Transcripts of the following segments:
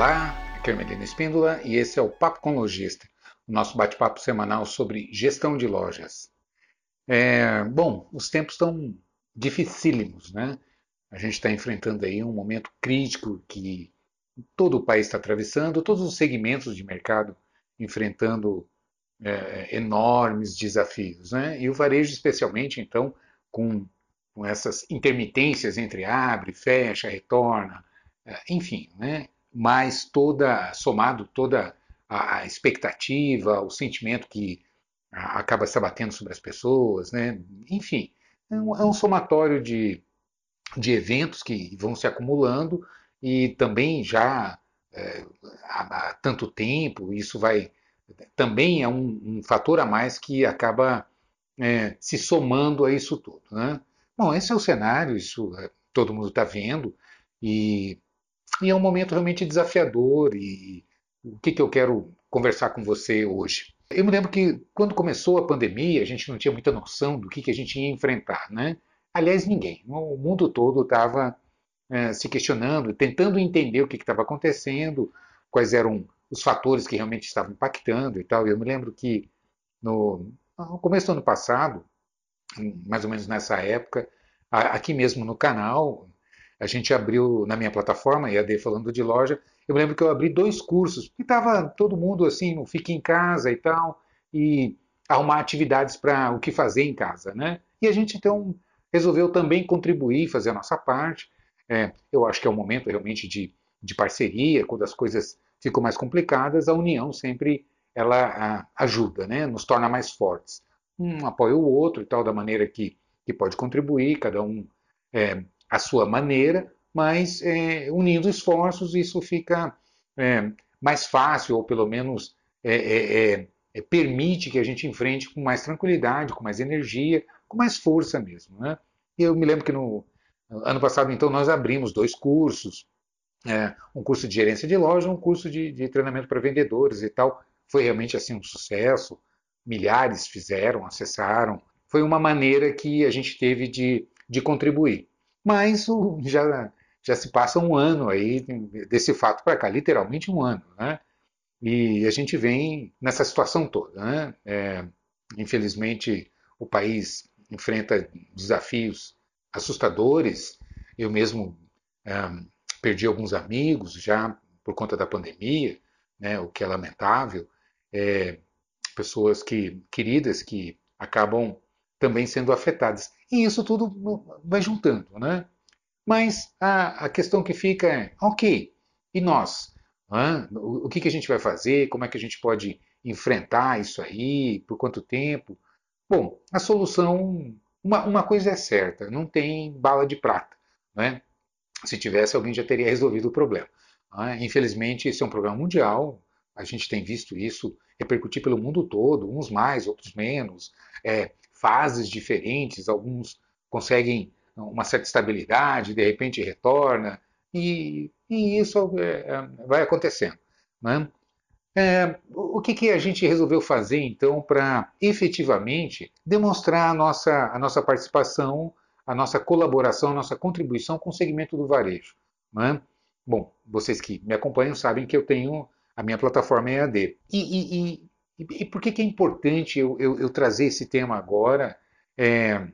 Olá, aqui é Melina Espíndola e esse é o Papo com Lojista, o nosso bate-papo semanal sobre gestão de lojas. É, bom, os tempos estão dificílimos, né? A gente está enfrentando aí um momento crítico que todo o país está atravessando, todos os segmentos de mercado enfrentando é, enormes desafios, né? E o varejo especialmente, então, com, com essas intermitências entre abre, fecha, retorna, é, enfim, né? Mas toda somado toda a expectativa, o sentimento que acaba se abatendo sobre as pessoas, né? Enfim, é um, é um somatório de, de eventos que vão se acumulando e também já é, há, tanto tempo isso vai também é um, um fator a mais que acaba é, se somando a isso tudo. Né? Bom, esse é o cenário, isso é, todo mundo está vendo, e, e, é um momento realmente desafiador. E o que, que eu quero conversar com você hoje? Eu me lembro que quando começou a pandemia, a gente não tinha muita noção do que, que a gente ia enfrentar. Né? Aliás, ninguém. O mundo todo estava é, se questionando, tentando entender o que estava acontecendo, quais eram os fatores que realmente estavam impactando e tal. Eu me lembro que no, no começo do ano passado, mais ou menos nessa época, aqui mesmo no canal, a gente abriu na minha plataforma, EAD falando de loja, eu lembro que eu abri dois cursos, e estava todo mundo assim, não fique em casa e tal, e arrumar atividades para o que fazer em casa, né? E a gente então resolveu também contribuir, fazer a nossa parte. É, eu acho que é um momento realmente de, de parceria, quando as coisas ficam mais complicadas, a união sempre ela a, ajuda, né? nos torna mais fortes. Um apoia o outro e tal, da maneira que, que pode contribuir, cada um é, a sua maneira, mas é, unindo esforços isso fica é, mais fácil, ou pelo menos é, é, é, permite que a gente enfrente com mais tranquilidade, com mais energia, com mais força mesmo. Né? Eu me lembro que no ano passado, então, nós abrimos dois cursos, é, um curso de gerência de loja, um curso de, de treinamento para vendedores e tal. Foi realmente assim um sucesso. Milhares fizeram, acessaram. Foi uma maneira que a gente teve de, de contribuir. Mas o, já, já se passa um ano aí desse fato para cá, literalmente um ano, né? E a gente vem nessa situação toda, né? É, infelizmente, o país enfrenta desafios assustadores. Eu mesmo é, perdi alguns amigos já por conta da pandemia, né, o que é lamentável, é, pessoas que queridas que acabam também sendo afetadas. E isso tudo vai juntando, né? Mas a, a questão que fica é, ok, e nós? O, o que, que a gente vai fazer? Como é que a gente pode enfrentar isso aí? Por quanto tempo? Bom, a solução, uma, uma coisa é certa, não tem bala de prata. Né? Se tivesse, alguém já teria resolvido o problema. Né? Infelizmente, esse é um problema mundial. A gente tem visto isso repercutir pelo mundo todo, uns mais, outros menos, é, fases diferentes, alguns conseguem uma certa estabilidade, de repente retorna, e, e isso é, é, vai acontecendo. Né? É, o que, que, a gente resolveu fazer então para efetivamente demonstrar a nossa, a nossa participação a nossa colaboração, a nossa contribuição com o segmento do varejo. Né? Bom, vocês que me acompanham sabem que eu tenho a minha plataforma EAD. E, e, e, e por que, que é importante eu, eu, eu trazer esse tema agora, é,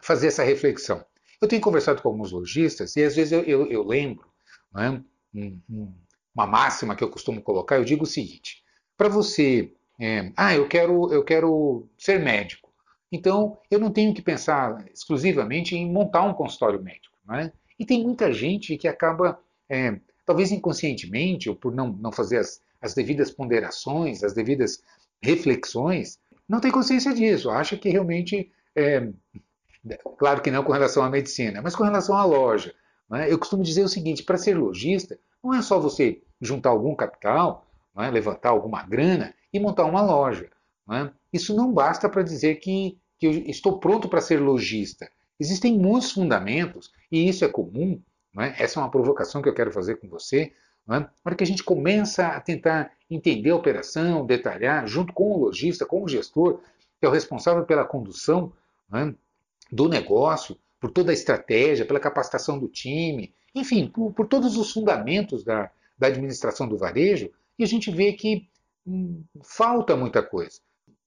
fazer essa reflexão? Eu tenho conversado com alguns lojistas e às vezes eu, eu, eu lembro né, um, um, uma máxima que eu costumo colocar, eu digo o seguinte, para você, é, ah, eu quero, eu quero ser médico. Então, eu não tenho que pensar exclusivamente em montar um consultório médico. Né? E tem muita gente que acaba, é, talvez inconscientemente, ou por não, não fazer as, as devidas ponderações, as devidas reflexões, não tem consciência disso, acha que realmente, é, claro que não com relação à medicina, mas com relação à loja. Né? Eu costumo dizer o seguinte: para ser lojista, não é só você juntar algum capital, é? levantar alguma grana e montar uma loja. É? Isso não basta para dizer que que eu estou pronto para ser lojista. Existem muitos fundamentos, e isso é comum, é? essa é uma provocação que eu quero fazer com você. É? Na hora que a gente começa a tentar entender a operação, detalhar, junto com o lojista, com o gestor, que é o responsável pela condução é? do negócio, por toda a estratégia, pela capacitação do time, enfim, por, por todos os fundamentos da, da administração do varejo e a gente vê que hum, falta muita coisa.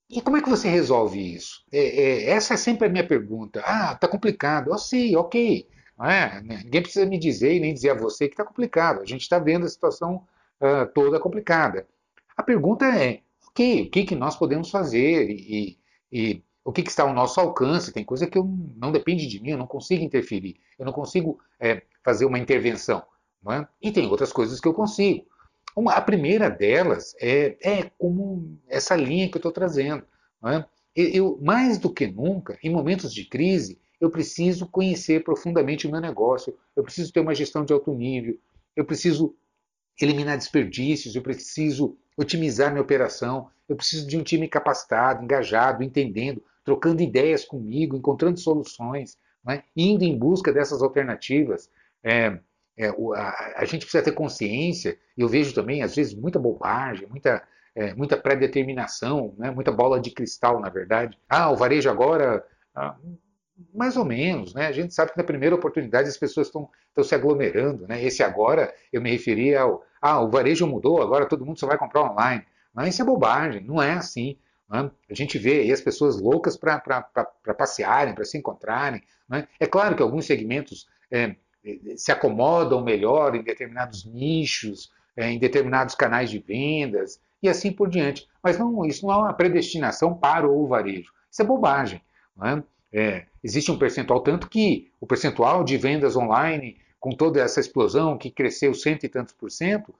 E como é que você resolve isso? É, é, essa é sempre a minha pergunta. Ah, está complicado. Eu sei, ok. É, ninguém precisa me dizer e nem dizer a você que está complicado. A gente está vendo a situação uh, toda complicada. A pergunta é, ok, o que, que nós podemos fazer e, e o que, que, está ao nosso alcance? Tem coisa que eu, não depende de mim, eu não consigo interferir, eu não consigo é, fazer uma intervenção. É? E tem outras coisas que eu consigo. Uma, a primeira delas é, é como essa linha que eu estou trazendo. É? Eu, mais do que nunca, em momentos de crise, eu preciso conhecer profundamente o meu negócio, eu preciso ter uma gestão de alto nível, eu preciso eliminar desperdícios, eu preciso otimizar minha operação, eu preciso de um time capacitado, engajado, entendendo, trocando ideias comigo, encontrando soluções, é? indo em busca dessas alternativas. É, é, a, a, gente precisa ter consciência, e eu vejo também, às vezes, muita bobagem, muita, é, muita pré-determinação, né, muita bola de cristal, na verdade. Ah, o varejo agora. Ah, mais ou menos, né? A gente sabe que na primeira oportunidade as pessoas estão se aglomerando, né? Esse agora eu me referi ao ah, o varejo mudou, agora todo mundo só vai comprar online. Mas isso é bobagem, não é assim. Né? A gente vê aí as pessoas loucas para passearem, para se encontrarem. Né? É claro que alguns segmentos é, se acomodam melhor em determinados nichos, é, em determinados canais de vendas e assim por diante. Mas não, isso não é uma predestinação para o varejo. Isso é bobagem. É? É, existe um percentual, tanto que o percentual de vendas online, com toda essa explosão que cresceu cento e tantos por cento,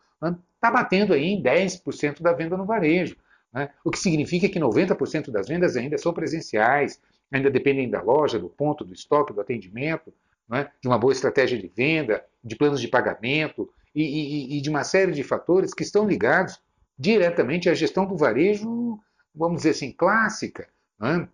está batendo aí em 10% da venda no varejo. Né? O que significa que 90% das vendas ainda são presenciais, ainda dependem da loja, do ponto, do estoque, do atendimento né, de uma boa estratégia de venda, de planos de pagamento e, e, e, de uma série de fatores que estão ligados diretamente à gestão do varejo, vamos dizer assim, clássica. Né?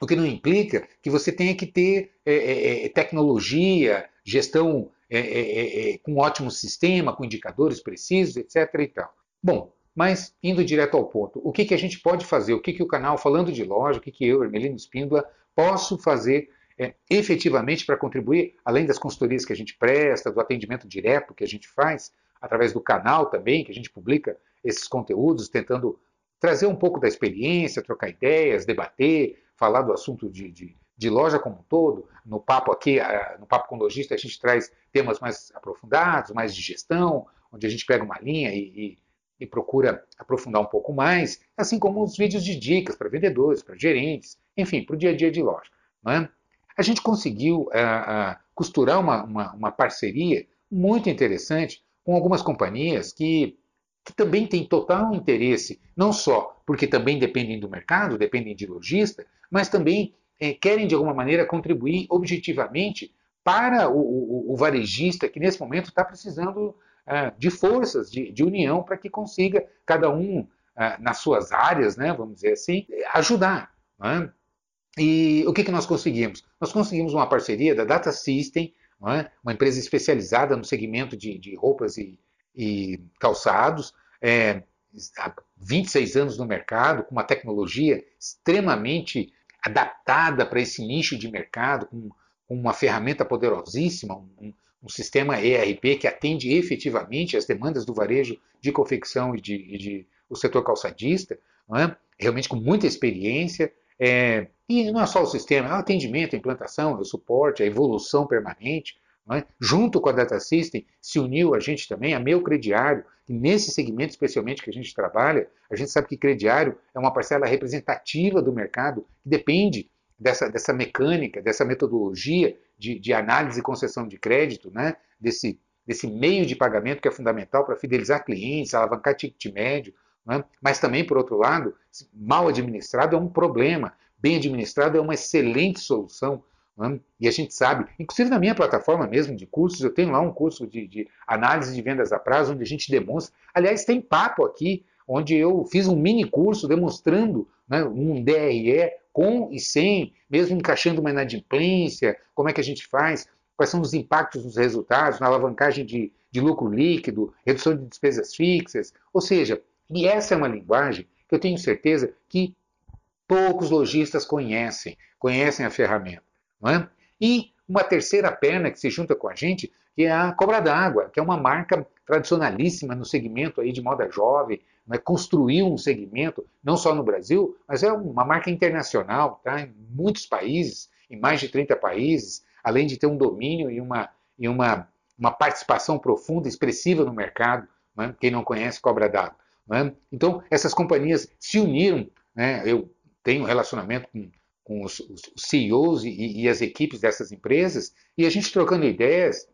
O que não implica que você tenha que ter é, é, é tecnologia, gestão é, é, é, com ótimo sistema, com indicadores precisos, etc. E tal. Bom, mas indo direto ao ponto, o que, que a gente pode fazer? O que, que o canal Falando de Loja, o que, que eu, Hermelino Espíndola, posso fazer é, efetivamente para contribuir, além das consultorias que a gente presta, do atendimento direto que a gente faz, através do canal também, que a gente publica esses conteúdos, tentando trazer um pouco da experiência, trocar ideias, debater, falar do assunto de, de, de loja como um todo. No papo aqui, no Papo com Logista, a gente traz temas mais aprofundados, mais de gestão, onde a gente pega uma linha e, e, e procura aprofundar um pouco mais, assim como os vídeos de dicas para vendedores, para gerentes, enfim, para o dia a dia de loja. Não é? a gente conseguiu uh, uh, costurar uma, uma, uma, parceria muito interessante com algumas companhias que, que também têm total interesse, não só porque também dependem do mercado, dependem de lojista, mas também eh, querem de alguma maneira contribuir objetivamente para o, o, o varejista que nesse momento está precisando uh, de forças, de, de união, para que consiga cada um nas suas áreas, né, vamos dizer assim, ajudar. Né? E o que, que nós conseguimos? Nós conseguimos uma parceria da Data System, é? uma empresa especializada no segmento de, de roupas e, e calçados, é, há 26 anos no mercado, com uma tecnologia extremamente adaptada para esse nicho de mercado, com, uma ferramenta poderosíssima, um, um, sistema ERP que atende efetivamente as demandas do varejo de confecção e de, e de o setor calçadista, é? realmente com muita experiência, é, e não é só o sistema, é o atendimento, a implantação, o suporte, a evolução permanente. É? Junto com a Data System, se uniu a gente também, a Meu Crediário, e nesse segmento especialmente que a gente trabalha, a gente sabe que crediário é uma parcela representativa do mercado que depende dessa, dessa mecânica, dessa metodologia de, de análise e concessão de crédito, né? desse, desse meio de pagamento que é fundamental para fidelizar clientes, alavancar ticket médio, né? Mas também, por outro lado, mal administrado é um problema, bem administrado é uma excelente solução. Né? E a gente sabe, inclusive na minha plataforma mesmo de cursos, eu tenho lá um curso de, de análise de vendas a prazo, onde a gente demonstra. Aliás, tem papo aqui, onde eu fiz um mini curso demonstrando né, um DRE com e sem, mesmo encaixando uma inadimplência, como é que a gente faz, quais são os impactos nos resultados, na alavancagem de, de lucro líquido, redução de despesas fixas. Ou seja, e essa é uma linguagem que eu tenho certeza que poucos lojistas conhecem, conhecem a ferramenta. Não é? E uma terceira perna que se junta com a gente, que é a Cobra d'Água, que é uma marca tradicionalíssima no segmento aí de moda jovem, né, construiu um segmento, não só no Brasil, mas é uma marca internacional, tá, em muitos países, em mais de 30 países, além de ter um domínio e uma, e uma, uma participação profunda, expressiva no mercado. Né, quem não conhece, cobra dado. Né? Então, essas companhias se uniram. Né, eu tenho um relacionamento com, com os, os CEOs e, e, as equipes dessas empresas, e a gente trocando ideias,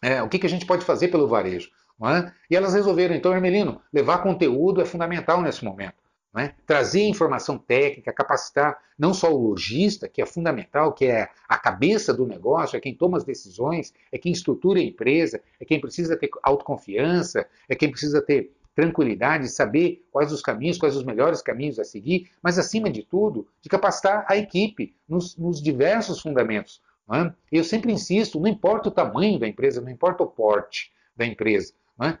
é, o que, que a gente pode fazer pelo varejo. É? E elas resolveram, então, Hermelino, levar conteúdo é fundamental nesse momento. É? Trazer informação técnica, capacitar não só o lojista, que é fundamental, que é a cabeça do negócio, é quem toma as decisões, é quem estrutura a empresa, é quem precisa ter autoconfiança, é quem precisa ter tranquilidade, saber quais os caminhos, quais os melhores caminhos a seguir, mas acima de tudo, de capacitar a equipe nos, nos diversos fundamentos. É? Eu sempre insisto, não importa o tamanho da empresa, não importa o porte da empresa, é?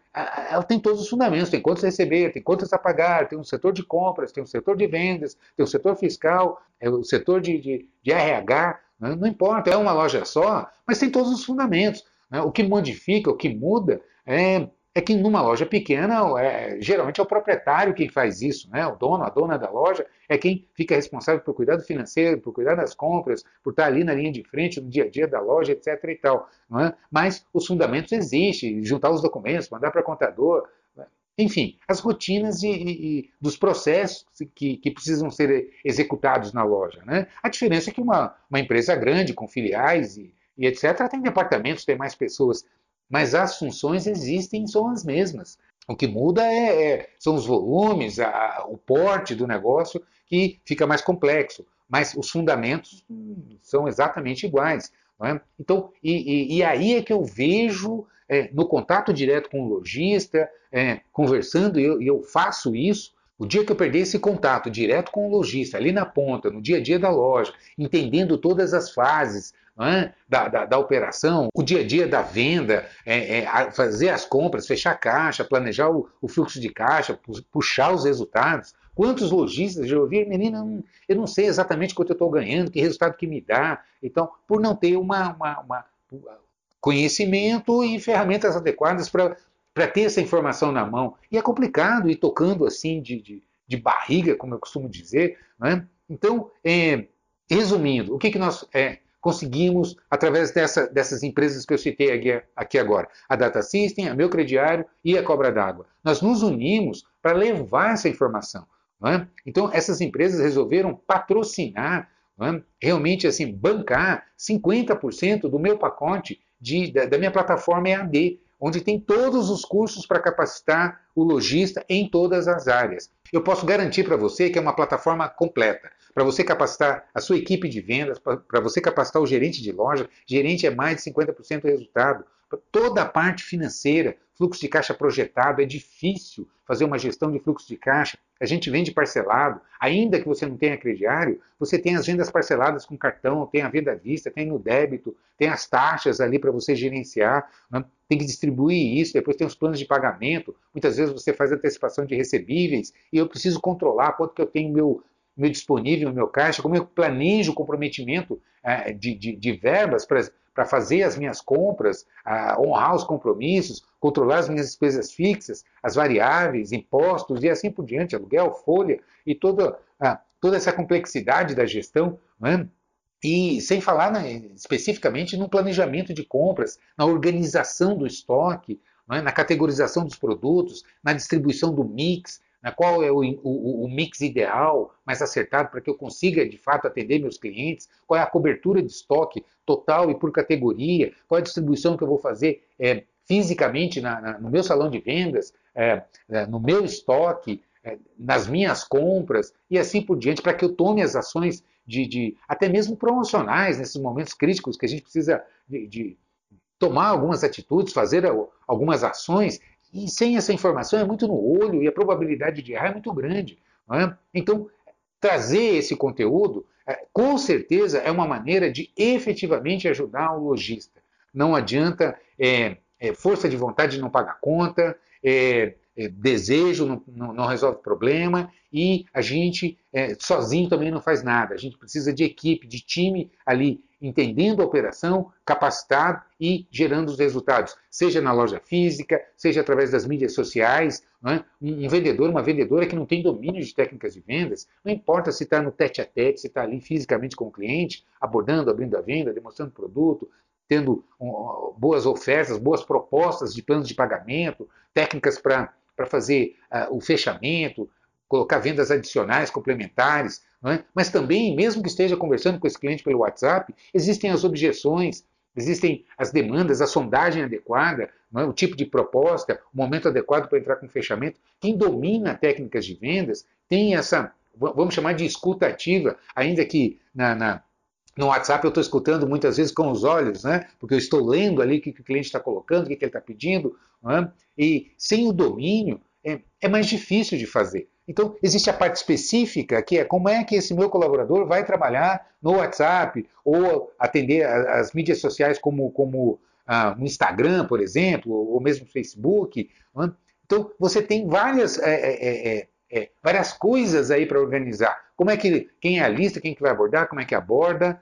ela tem todos os fundamentos, tem contas a receber, tem contas a pagar, tem um setor de compras, tem um setor de vendas, tem um setor fiscal, é o setor de, de, de RH, é? não importa, é uma loja só, mas tem todos os fundamentos. O que modifica, o que muda é é que numa loja pequena, é, geralmente é o proprietário quem faz isso, né? o dono, a dona da loja, é quem fica responsável por cuidar do financeiro, por cuidar das compras, por estar ali na linha de frente, no dia a dia da loja, etc. E tal, é? Mas os fundamentos existem, juntar os documentos, mandar para contador, né? enfim, as rotinas de, de, dos processos que, que, precisam ser executados na loja. Né? A diferença é que uma, uma empresa grande, com filiais e, e etc., tem departamentos, tem mais pessoas mas as funções existem são as mesmas. O que muda é, é, são os volumes, a, o porte do negócio que fica mais complexo, mas os fundamentos são exatamente iguais. É? Então, e, e, e, aí é que eu vejo é, no contato direto com o lojista, é, conversando, e eu, eu faço isso, o dia que eu perder esse contato direto com o lojista, ali na ponta, no dia a dia da loja, entendendo todas as fases, é? da, da, da, operação, o dia a dia da venda, é, é, fazer as compras, fechar a caixa, planejar o, o, fluxo de caixa, puxar os resultados. Quantos lojistas já ouviram, menina, eu não sei exatamente quanto eu estou ganhando, que resultado que me dá. Então, por não ter uma, uma, uma conhecimento e ferramentas adequadas para ter essa informação na mão. E é complicado ir tocando assim de, de, de barriga, como eu costumo dizer. É? Então, é, resumindo, o que, que nós é, conseguimos através dessa, dessas empresas que eu citei aqui, aqui agora, a Data System, a Meu Crediário e a Cobra d'Água. Nós nos unimos para levar essa informação. É? Então, essas empresas resolveram patrocinar, é? realmente assim, bancar 50% do meu pacote de, da, da minha plataforma EAD, onde tem todos os cursos para capacitar o lojista em todas as áreas. Eu posso garantir para você que é uma plataforma completa para você capacitar a sua equipe de vendas, para você capacitar o gerente de loja. Gerente é mais de 50% do resultado. Toda a parte financeira, fluxo de caixa projetado, é difícil fazer uma gestão de fluxo de caixa. A gente vende parcelado, ainda que você não tenha crediário, você tem as vendas parceladas com cartão, tem a venda à vista, tem no débito, tem as taxas ali para você gerenciar, né? tem que distribuir isso, depois tem os planos de pagamento, muitas vezes você faz antecipação de recebíveis, e eu preciso controlar quanto que eu tenho meu, meu disponível meu caixa, como eu planejo o comprometimento é, de, de, de, verbas para fazer as minhas compras, honrar os compromissos, controlar as minhas despesas fixas, as variáveis, impostos e assim por diante, aluguel, folha e toda, toda essa complexidade da gestão. Né? E sem falar né, especificamente no planejamento de compras, na organização do estoque, né, na categorização dos produtos, na distribuição do mix, né? qual é o, o, o, mix ideal, mais acertado, para que eu consiga de fato atender meus clientes, qual é a cobertura de estoque total e por categoria, qual é a distribuição que eu vou fazer é, fisicamente na, na, no meu salão de vendas, é, é, no meu estoque, é, nas minhas compras e assim por diante, para que eu tome as ações de, de, até mesmo promocionais nesses momentos críticos que a gente precisa de, de tomar algumas atitudes, fazer algumas ações e sem essa informação é muito no olho e a probabilidade de errar é muito grande. É? Então, trazer esse conteúdo, é, com certeza, é uma maneira de efetivamente ajudar o lojista. Não adianta é, é, força de vontade não pagar conta, é, é, desejo não, não, não, resolve problema e a gente sozinho também não faz nada. A gente precisa de equipe, de time ali entendendo a operação, capacitado e gerando os resultados, seja na loja física, seja através das mídias sociais. É? Um vendedor, uma vendedora que não tem domínio de técnicas de vendas, não importa se está no tete a tete, se está ali fisicamente com o cliente, abordando, abrindo a venda, demonstrando produto, tendo boas ofertas, boas propostas de planos de pagamento, técnicas para fazer uh, o fechamento, colocar vendas adicionais, complementares, é? mas também, mesmo que esteja conversando com esse cliente pelo WhatsApp, existem as objeções, existem as demandas, a sondagem adequada, é? o tipo de proposta, o momento adequado para entrar com fechamento. Quem domina técnicas de vendas tem essa, vamos chamar de escuta ativa, ainda que na, na no WhatsApp eu estou escutando muitas vezes com os olhos, né? porque eu estou lendo ali o que, o cliente está colocando, o que, ele está pedindo, é? e sem o domínio é, é mais difícil de fazer. Então, existe a parte específica, que é como é que esse meu colaborador vai trabalhar no WhatsApp ou atender as mídias sociais como, como ah, Instagram, por exemplo, ou mesmo Facebook. É? Então, você tem várias, é, é, é, é várias coisas aí para organizar. Como é que, quem é a lista, quem que vai abordar, como é que aborda,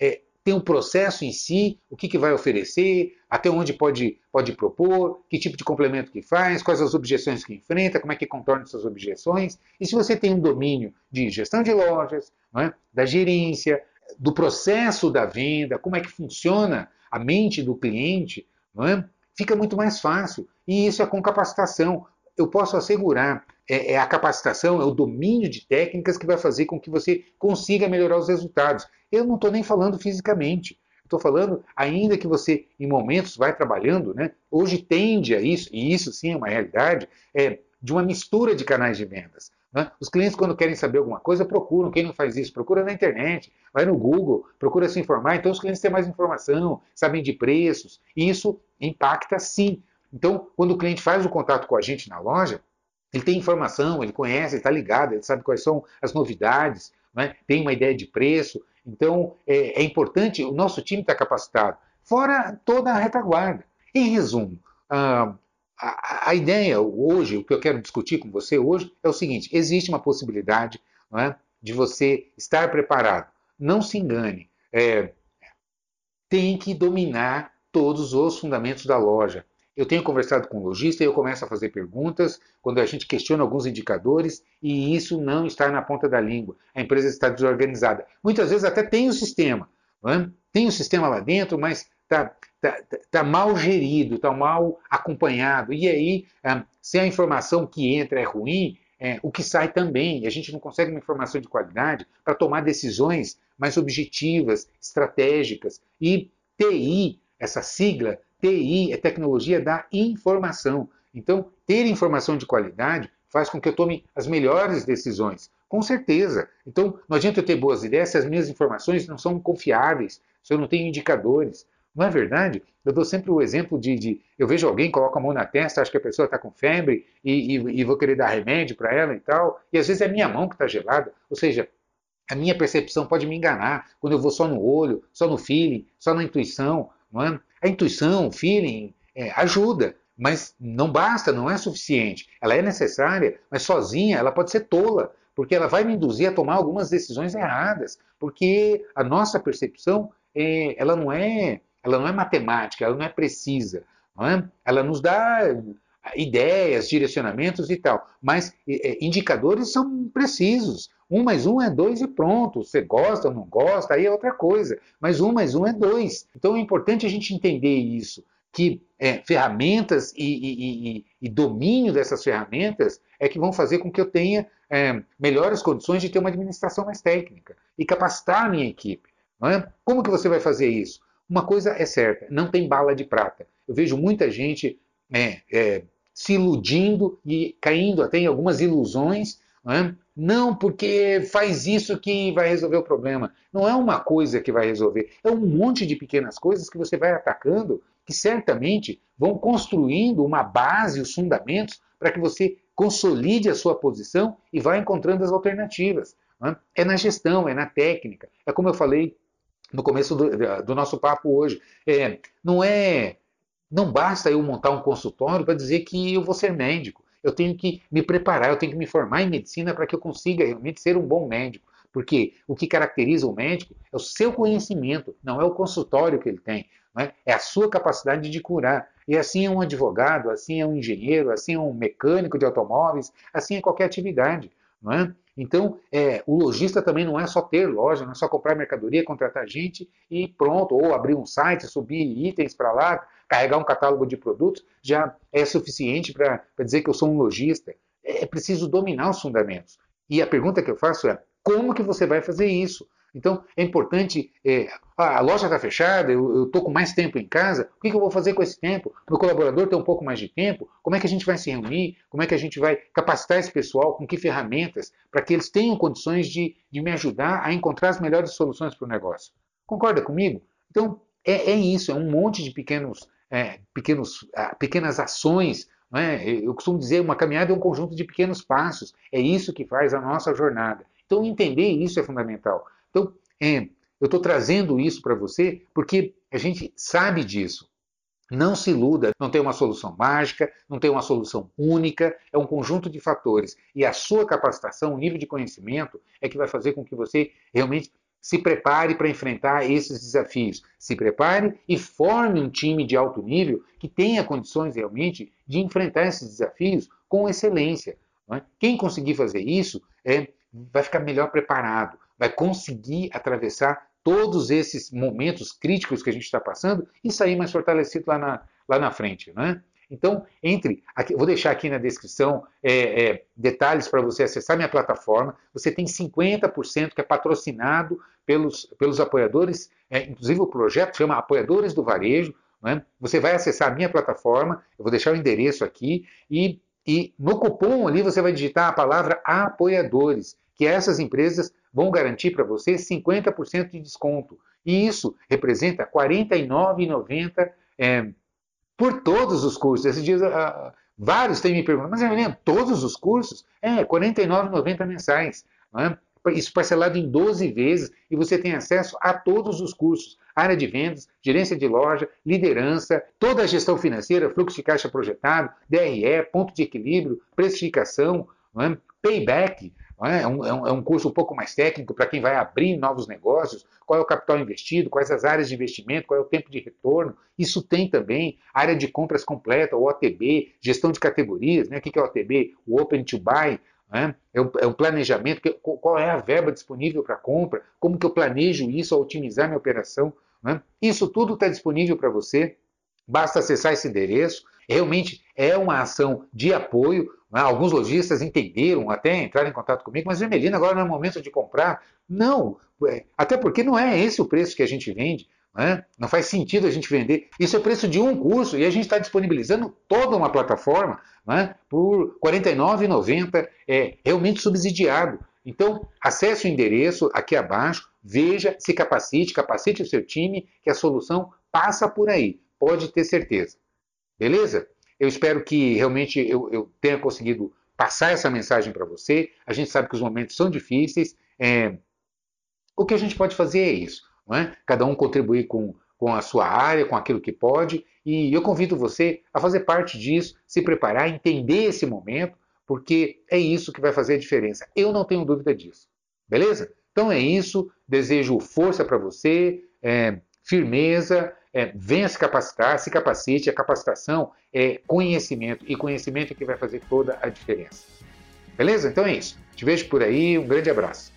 é? Tem um processo em si, o que, que vai oferecer, até onde pode, pode propor, que tipo de complemento que faz, quais as objeções que enfrenta, como é que contorna essas objeções. E se você tem um domínio de gestão de lojas, é? da gerência, do processo da venda, como é que funciona a mente do cliente, é? fica muito mais fácil. E isso é com capacitação. Eu posso assegurar, é, é a capacitação, é o domínio de técnicas que vai fazer com que você consiga melhorar os resultados. Eu não estou nem falando fisicamente. Estou falando, ainda que você, em momentos, vai trabalhando, né? hoje tende a isso, e isso sim é uma realidade, é, de uma mistura de canais de vendas. Né? Os clientes, quando querem saber alguma coisa, procuram. Quem não faz isso? Procura na internet, vai no Google, procura se informar. Então, os clientes têm mais informação, sabem de preços, e isso impacta sim. Então, quando o cliente faz o contato com a gente na loja, ele tem informação, ele conhece, ele está ligado, ele sabe quais são as novidades, né? tem uma ideia de preço, então, é, é importante, o nosso time está capacitado, fora toda a retaguarda. Em resumo, a, a, a, ideia hoje, o que eu quero discutir com você hoje, é o seguinte: existe uma possibilidade é, de você estar preparado. Não se engane, é, tem que dominar todos os fundamentos da loja. Eu tenho conversado com o lojista e eu começo a fazer perguntas quando a gente questiona alguns indicadores e isso não está na ponta da língua. A empresa está desorganizada. Muitas vezes até tem o sistema, é? tem o sistema lá dentro, mas está tá, tá mal gerido, está mal acompanhado. E aí, se a informação que entra é ruim, é, o que sai também. A gente não consegue uma informação de qualidade para tomar decisões mais objetivas, estratégicas. E TI, essa sigla, TI é tecnologia da informação. Então, ter informação de qualidade faz com que eu tome as melhores decisões. Com certeza. Então, não adianta eu ter boas ideias se as minhas informações não são confiáveis, se eu não tenho indicadores. Não é verdade? Eu dou sempre o exemplo de, de eu vejo alguém, coloca a mão na testa, acho que a pessoa está com febre e, e, e, vou querer dar remédio para ela e tal, e às vezes é a minha mão que está gelada. Ou seja, a minha percepção pode me enganar quando eu vou só no olho, só no feeling, só na intuição. Não é? A intuição, o feeling, é, ajuda, mas não basta, não é suficiente. Ela é necessária, mas sozinha ela pode ser tola, porque ela vai me induzir a tomar algumas decisões erradas, porque a nossa percepção é, ela não é ela não é matemática, ela não é precisa, não é? ela nos dá ideias, direcionamentos e tal, mas é, indicadores são precisos. Um mais um é dois e pronto. Você gosta ou não gosta, aí é outra coisa. Mas um mais um é dois. Então é importante a gente entender isso, que é, ferramentas e, e, e, e, domínio dessas ferramentas é que vão fazer com que eu tenha é, melhores condições de ter uma administração mais técnica e capacitar a minha equipe. É? Como que você vai fazer isso? Uma coisa é certa, não tem bala de prata. Eu vejo muita gente é, é, se iludindo e caindo até em algumas ilusões não, é? não, porque faz isso que vai resolver o problema. Não é uma coisa que vai resolver, é um monte de pequenas coisas que você vai atacando que certamente vão construindo uma base, os fundamentos, para que você consolide a sua posição e vá encontrando as alternativas. É? é na gestão, é na técnica. É como eu falei no começo do, do nosso papo hoje. É, não é. Não basta eu montar um consultório para dizer que eu vou ser médico eu tenho que me preparar, eu tenho que me formar em medicina para que eu consiga realmente ser um bom médico. Porque o que caracteriza o médico é o seu conhecimento, não é o consultório que ele tem, é? é a sua capacidade de curar. E assim é um advogado, assim é um engenheiro, assim é um mecânico de automóveis, assim é qualquer atividade. Não é? Então, é, o lojista também não é só ter loja, não é só comprar mercadoria, contratar gente e pronto, ou abrir um site, subir itens para lá, carregar um catálogo de produtos, já é suficiente para dizer que eu sou um lojista. É, é preciso dominar os fundamentos. E a pergunta que eu faço é: como que você vai fazer isso? Então, é importante. É, a loja está fechada, eu estou com mais tempo em casa, o que, que, eu vou fazer com esse tempo? Meu colaborador tem um pouco mais de tempo, como é que a gente vai se reunir? Como é que a gente vai capacitar esse pessoal? Com que ferramentas? Para que eles tenham condições de, de me ajudar a encontrar as melhores soluções para o negócio. Concorda comigo? Então, é, é, isso, é um monte de pequenos, é, pequenos, pequenas ações. É? Eu costumo dizer, uma caminhada é um conjunto de pequenos passos. É isso que faz a nossa jornada. Então, entender isso é fundamental. Então, é, eu estou trazendo isso para você porque a gente sabe disso. Não se iluda, não tem uma solução mágica, não tem uma solução única, é um conjunto de fatores. E a sua capacitação, o nível de conhecimento, é que vai fazer com que você realmente se prepare para enfrentar esses desafios. Se prepare e forme um time de alto nível que tenha condições realmente de enfrentar esses desafios com excelência. É? Quem conseguir fazer isso é, vai ficar melhor preparado, vai conseguir atravessar todos esses momentos críticos que a gente está passando e sair mais fortalecido lá na, lá na frente. Né? Então, entre, aqui, vou deixar aqui na descrição é, é, detalhes para você acessar minha plataforma. Você tem 50% que é patrocinado pelos, pelos apoiadores, é, inclusive o projeto chama Apoiadores do Varejo. Né? Você vai acessar a minha plataforma, eu vou deixar o endereço aqui, e, e no cupom ali você vai digitar a palavra apoiadores que essas empresas vão garantir para você 50% de desconto. E isso representa R$ 49,90 é, por todos os cursos. Esses dias, vários têm me perguntado, mas Evelyn, todos os cursos? É, R$ 49,90 mensais. É? Isso parcelado em 12 vezes e você tem acesso a todos os cursos. Área de vendas, gerência de loja, liderança, toda a gestão financeira, fluxo de caixa projetado, DRE, ponto de equilíbrio, precificação, é? payback. É? é? um, é, um, curso um pouco mais técnico para quem vai abrir novos negócios, qual é o capital investido, quais as áreas de investimento, qual é o tempo de retorno. Isso tem também área de compras completa, o OTB, gestão de categorias, né? o que é o OTB? O Open to Buy, né? é, um, é um planejamento, qual é a verba disponível para compra, como que eu planejo isso ao otimizar minha operação. Né? Isso tudo está disponível para você, basta acessar esse endereço. Realmente é uma ação de apoio? Alguns lojistas entenderam, até entraram em contato comigo, mas Emelina, agora não é momento de comprar. Não, é, até porque não é esse o preço que a gente vende. Né? Não faz sentido a gente vender. Isso é o preço de um curso e a gente está disponibilizando toda uma plataforma né, por R$ 49,90, é realmente subsidiado. Então, acesse o endereço aqui abaixo, veja, se capacite, capacite o seu time, que a solução passa por aí. Pode ter certeza. Beleza? Eu espero que realmente eu, eu tenha conseguido passar essa mensagem para você. A gente sabe que os momentos são difíceis. É... O que a gente pode fazer é isso. É? Cada um contribuir com, com a sua área, com aquilo que pode. E eu convido você a fazer parte disso, se preparar, entender esse momento, porque é isso que vai fazer a diferença. Eu não tenho dúvida disso. Beleza? Então é isso. Desejo força para você, é, firmeza é, venha se capacitar, se capacite. A capacitação é conhecimento e conhecimento é que vai fazer toda a diferença. Beleza? Então é isso. Te vejo por aí. Um grande abraço.